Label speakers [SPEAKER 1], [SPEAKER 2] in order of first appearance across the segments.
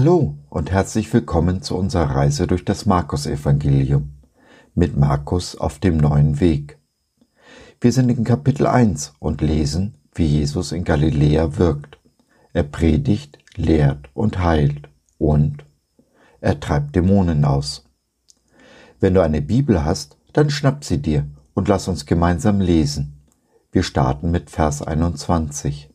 [SPEAKER 1] Hallo und herzlich willkommen zu unserer Reise durch das Markus-Evangelium mit Markus auf dem neuen Weg. Wir sind in Kapitel 1 und lesen, wie Jesus in Galiläa wirkt. Er predigt, lehrt und heilt und er treibt Dämonen aus. Wenn du eine Bibel hast, dann schnapp sie dir und lass uns gemeinsam lesen. Wir starten mit Vers 21.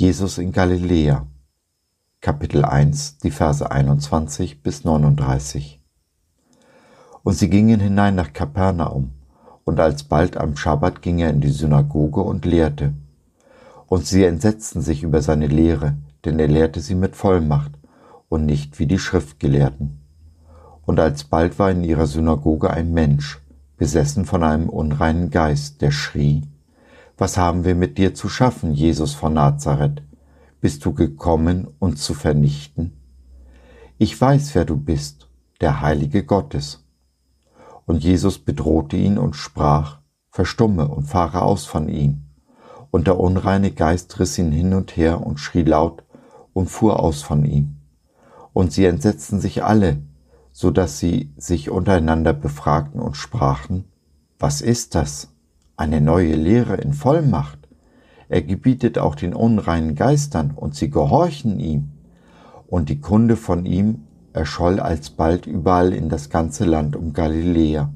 [SPEAKER 1] Jesus in Galiläa Kapitel 1, die Verse 21 bis 39 Und sie gingen hinein nach Kapernaum, und alsbald am Schabbat ging er in die Synagoge und lehrte. Und sie entsetzten sich über seine Lehre, denn er lehrte sie mit Vollmacht und nicht wie die Schriftgelehrten. Und alsbald war in ihrer Synagoge ein Mensch, besessen von einem unreinen Geist, der schrie, was haben wir mit dir zu schaffen, Jesus von Nazareth? Bist du gekommen, uns zu vernichten? Ich weiß, wer du bist, der Heilige Gottes. Und Jesus bedrohte ihn und sprach, Verstumme und fahre aus von ihm. Und der unreine Geist riss ihn hin und her und schrie laut und fuhr aus von ihm. Und sie entsetzten sich alle, so dass sie sich untereinander befragten und sprachen, was ist das? Eine neue Lehre in Vollmacht. Er gebietet auch den unreinen Geistern und sie gehorchen ihm. Und die Kunde von ihm erscholl alsbald überall in das ganze Land um Galiläa.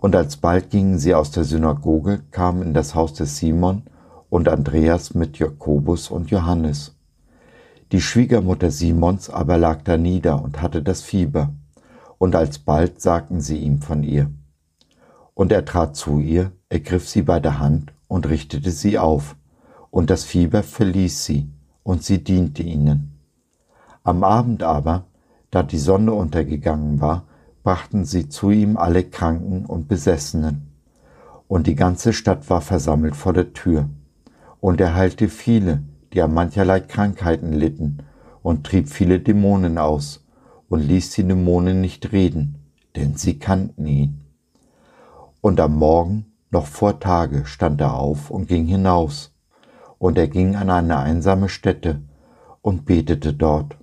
[SPEAKER 1] Und alsbald gingen sie aus der Synagoge, kamen in das Haus des Simon und Andreas mit Jakobus und Johannes. Die Schwiegermutter Simons aber lag da nieder und hatte das Fieber, und alsbald sagten sie ihm von ihr. Und er trat zu ihr, ergriff sie bei der Hand und richtete sie auf, und das Fieber verließ sie, und sie diente ihnen. Am Abend aber, da die Sonne untergegangen war, brachten sie zu ihm alle Kranken und Besessenen. Und die ganze Stadt war versammelt vor der Tür. Und er heilte viele, die an mancherlei Krankheiten litten, und trieb viele Dämonen aus, und ließ die Dämonen nicht reden, denn sie kannten ihn. Und am Morgen, noch vor Tage, stand er auf und ging hinaus. Und er ging an eine einsame Stätte und betete dort.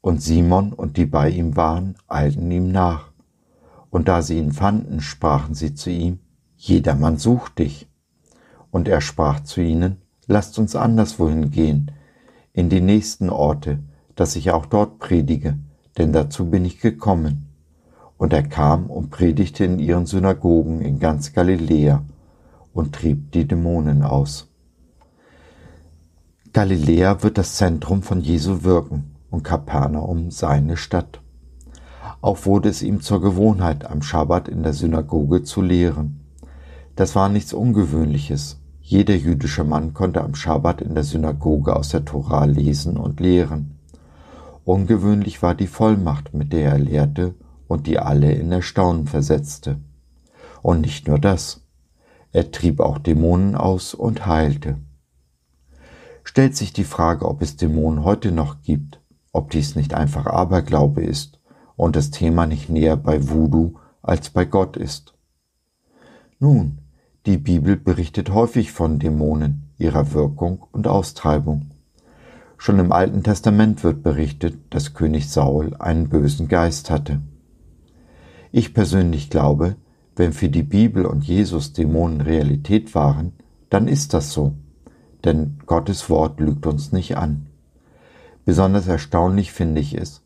[SPEAKER 1] Und Simon und die bei ihm waren, eilten ihm nach. Und da sie ihn fanden, sprachen sie zu ihm, Jedermann sucht dich. Und er sprach zu ihnen, Lasst uns anderswohin gehen, in die nächsten Orte, dass ich auch dort predige, denn dazu bin ich gekommen. Und er kam und predigte in ihren Synagogen in ganz Galiläa und trieb die Dämonen aus. Galiläa wird das Zentrum von Jesu Wirken und Kapernaum seine Stadt. Auch wurde es ihm zur Gewohnheit, am Schabbat in der Synagoge zu lehren. Das war nichts Ungewöhnliches. Jeder jüdische Mann konnte am Schabbat in der Synagoge aus der Tora lesen und lehren. Ungewöhnlich war die Vollmacht, mit der er lehrte und die alle in Erstaunen versetzte. Und nicht nur das, er trieb auch Dämonen aus und heilte. Stellt sich die Frage, ob es Dämonen heute noch gibt, ob dies nicht einfach Aberglaube ist und das Thema nicht näher bei Voodoo als bei Gott ist. Nun, die Bibel berichtet häufig von Dämonen, ihrer Wirkung und Austreibung. Schon im Alten Testament wird berichtet, dass König Saul einen bösen Geist hatte. Ich persönlich glaube, wenn für die Bibel und Jesus Dämonen Realität waren, dann ist das so, denn Gottes Wort lügt uns nicht an. Besonders erstaunlich finde ich es,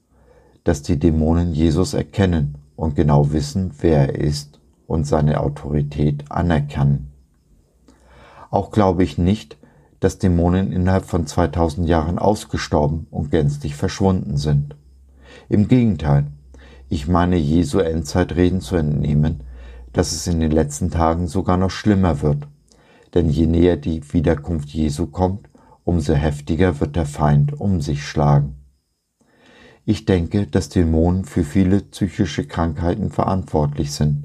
[SPEAKER 1] dass die Dämonen Jesus erkennen und genau wissen, wer er ist und seine Autorität anerkennen. Auch glaube ich nicht, dass Dämonen innerhalb von 2000 Jahren ausgestorben und gänzlich verschwunden sind. Im Gegenteil, ich meine Jesu Endzeitreden zu entnehmen, dass es in den letzten Tagen sogar noch schlimmer wird. Denn je näher die Wiederkunft Jesu kommt, umso heftiger wird der Feind um sich schlagen. Ich denke, dass Dämonen für viele psychische Krankheiten verantwortlich sind,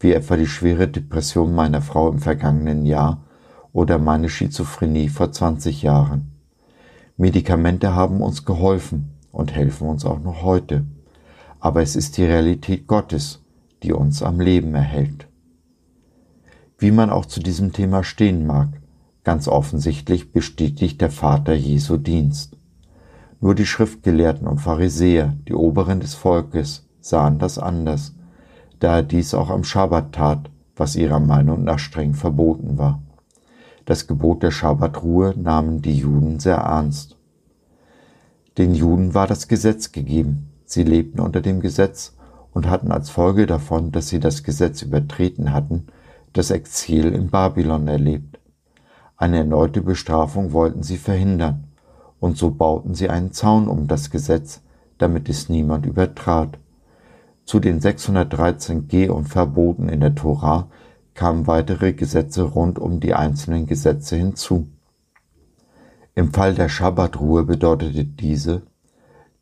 [SPEAKER 1] wie etwa die schwere Depression meiner Frau im vergangenen Jahr oder meine Schizophrenie vor 20 Jahren. Medikamente haben uns geholfen und helfen uns auch noch heute aber es ist die Realität Gottes, die uns am Leben erhält. Wie man auch zu diesem Thema stehen mag, ganz offensichtlich bestätigt der Vater Jesu Dienst. Nur die Schriftgelehrten und Pharisäer, die Oberen des Volkes, sahen das anders, da er dies auch am Schabbat tat, was ihrer Meinung nach streng verboten war. Das Gebot der Schabbatruhe nahmen die Juden sehr ernst. Den Juden war das Gesetz gegeben, sie lebten unter dem Gesetz und hatten als Folge davon, dass sie das Gesetz übertreten hatten, das Exil in Babylon erlebt. Eine erneute Bestrafung wollten sie verhindern, und so bauten sie einen Zaun um das Gesetz, damit es niemand übertrat. Zu den 613 Geh- und Verboten in der Tora kamen weitere Gesetze rund um die einzelnen Gesetze hinzu. Im Fall der Schabbatruhe bedeutete diese,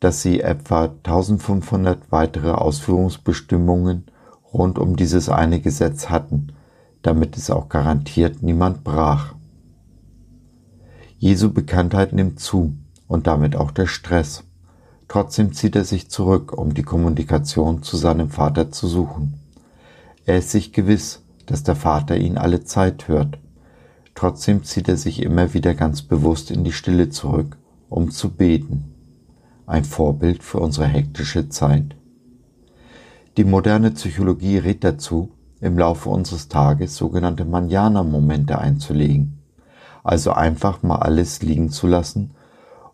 [SPEAKER 1] dass sie etwa 1500 weitere Ausführungsbestimmungen rund um dieses eine Gesetz hatten, damit es auch garantiert niemand brach. Jesu Bekanntheit nimmt zu und damit auch der Stress. Trotzdem zieht er sich zurück, um die Kommunikation zu seinem Vater zu suchen. Er ist sich gewiss, dass der Vater ihn alle Zeit hört. Trotzdem zieht er sich immer wieder ganz bewusst in die Stille zurück, um zu beten ein Vorbild für unsere hektische Zeit. Die moderne Psychologie rät dazu, im Laufe unseres Tages sogenannte Manjana-Momente einzulegen, also einfach mal alles liegen zu lassen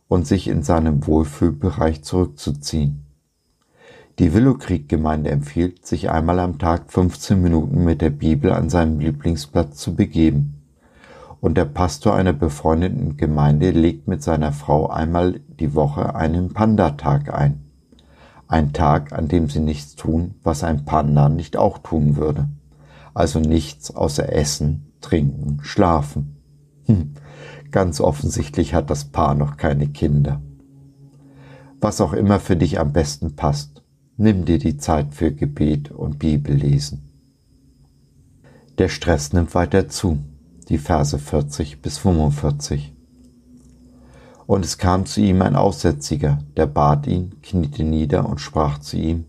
[SPEAKER 1] und sich in seinem Wohlfühlbereich zurückzuziehen. Die Willowkrieg-Gemeinde empfiehlt, sich einmal am Tag 15 Minuten mit der Bibel an seinem Lieblingsplatz zu begeben und der Pastor einer befreundeten Gemeinde legt mit seiner Frau einmal die Woche einen Panda-Tag ein. Ein Tag, an dem sie nichts tun, was ein Panda nicht auch tun würde. Also nichts außer Essen, Trinken, Schlafen. Hm, ganz offensichtlich hat das Paar noch keine Kinder. Was auch immer für dich am besten passt, nimm dir die Zeit für Gebet und Bibellesen. Der Stress nimmt weiter zu die Verse 40 bis 45. Und es kam zu ihm ein Aussätziger, der bat ihn, kniete nieder und sprach zu ihm,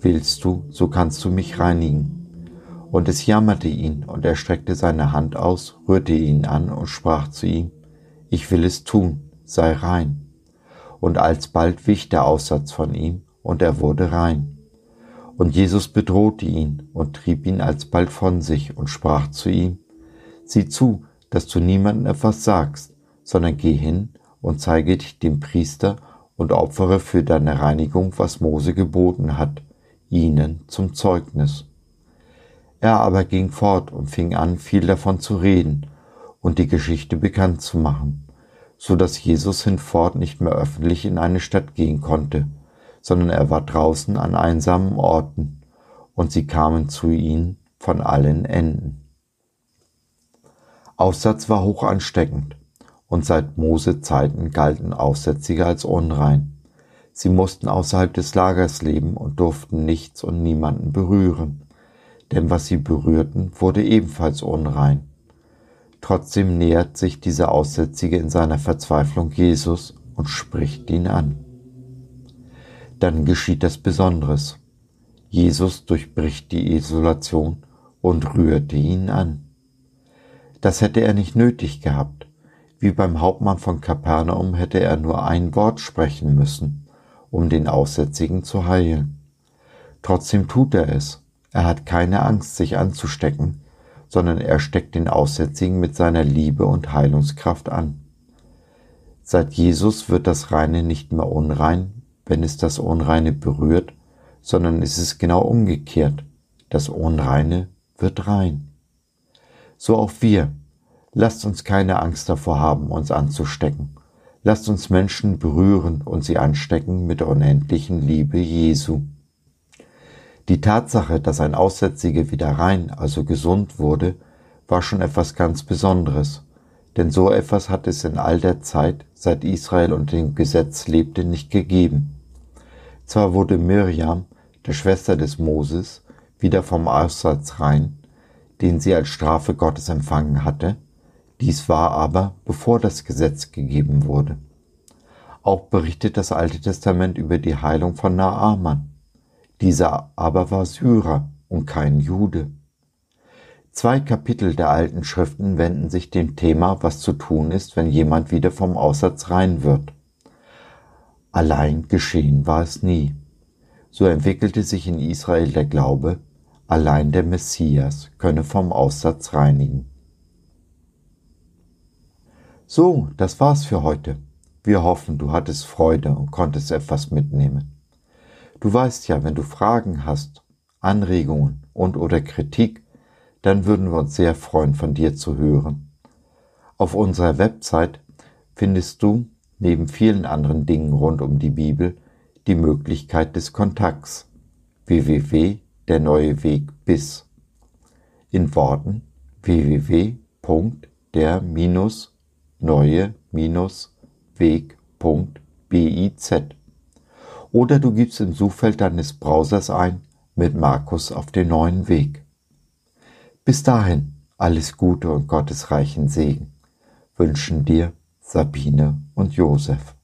[SPEAKER 1] Willst du, so kannst du mich reinigen. Und es jammerte ihn, und er streckte seine Hand aus, rührte ihn an und sprach zu ihm, Ich will es tun, sei rein. Und alsbald wich der Aussatz von ihm, und er wurde rein. Und Jesus bedrohte ihn und trieb ihn alsbald von sich und sprach zu ihm, Sieh zu, dass du niemandem etwas sagst, sondern geh hin und zeige dich dem Priester und opfere für deine Reinigung, was Mose geboten hat, ihnen zum Zeugnis. Er aber ging fort und fing an, viel davon zu reden und die Geschichte bekannt zu machen, so dass Jesus hinfort nicht mehr öffentlich in eine Stadt gehen konnte, sondern er war draußen an einsamen Orten, und sie kamen zu ihm von allen Enden. Aussatz war hoch ansteckend, und seit Mose Zeiten galten Aussätzige als unrein. Sie mussten außerhalb des Lagers leben und durften nichts und niemanden berühren, denn was sie berührten, wurde ebenfalls unrein. Trotzdem nähert sich dieser Aussätzige in seiner Verzweiflung Jesus und spricht ihn an. Dann geschieht das Besonderes. Jesus durchbricht die Isolation und rührte ihn an. Das hätte er nicht nötig gehabt. Wie beim Hauptmann von Kapernaum hätte er nur ein Wort sprechen müssen, um den Aussätzigen zu heilen. Trotzdem tut er es. Er hat keine Angst, sich anzustecken, sondern er steckt den Aussätzigen mit seiner Liebe und Heilungskraft an. Seit Jesus wird das Reine nicht mehr unrein, wenn es das Unreine berührt, sondern es ist genau umgekehrt. Das Unreine wird rein so auch wir. Lasst uns keine Angst davor haben, uns anzustecken. Lasst uns Menschen berühren und sie anstecken mit der unendlichen Liebe Jesu. Die Tatsache, dass ein Aussätziger wieder rein, also gesund wurde, war schon etwas ganz Besonderes, denn so etwas hat es in all der Zeit, seit Israel unter dem Gesetz lebte, nicht gegeben. Zwar wurde Mirjam, der Schwester des Moses, wieder vom Aussatz rein, den sie als Strafe Gottes empfangen hatte, dies war aber, bevor das Gesetz gegeben wurde. Auch berichtet das Alte Testament über die Heilung von Naaman. Dieser aber war Syrer und kein Jude. Zwei Kapitel der alten Schriften wenden sich dem Thema, was zu tun ist, wenn jemand wieder vom Aussatz rein wird. Allein geschehen war es nie. So entwickelte sich in Israel der Glaube, allein der Messias könne vom Aussatz reinigen. So, das war's für heute. Wir hoffen, du hattest Freude und konntest etwas mitnehmen. Du weißt ja, wenn du Fragen hast, Anregungen und oder Kritik, dann würden wir uns sehr freuen, von dir zu hören. Auf unserer Website findest du, neben vielen anderen Dingen rund um die Bibel, die Möglichkeit des Kontakts www der neue Weg bis in Worten www.der-neue-weg.biz oder du gibst im Suchfeld deines Browsers ein mit Markus auf den neuen Weg. Bis dahin alles Gute und Gottes reichen Segen wünschen dir Sabine und Josef.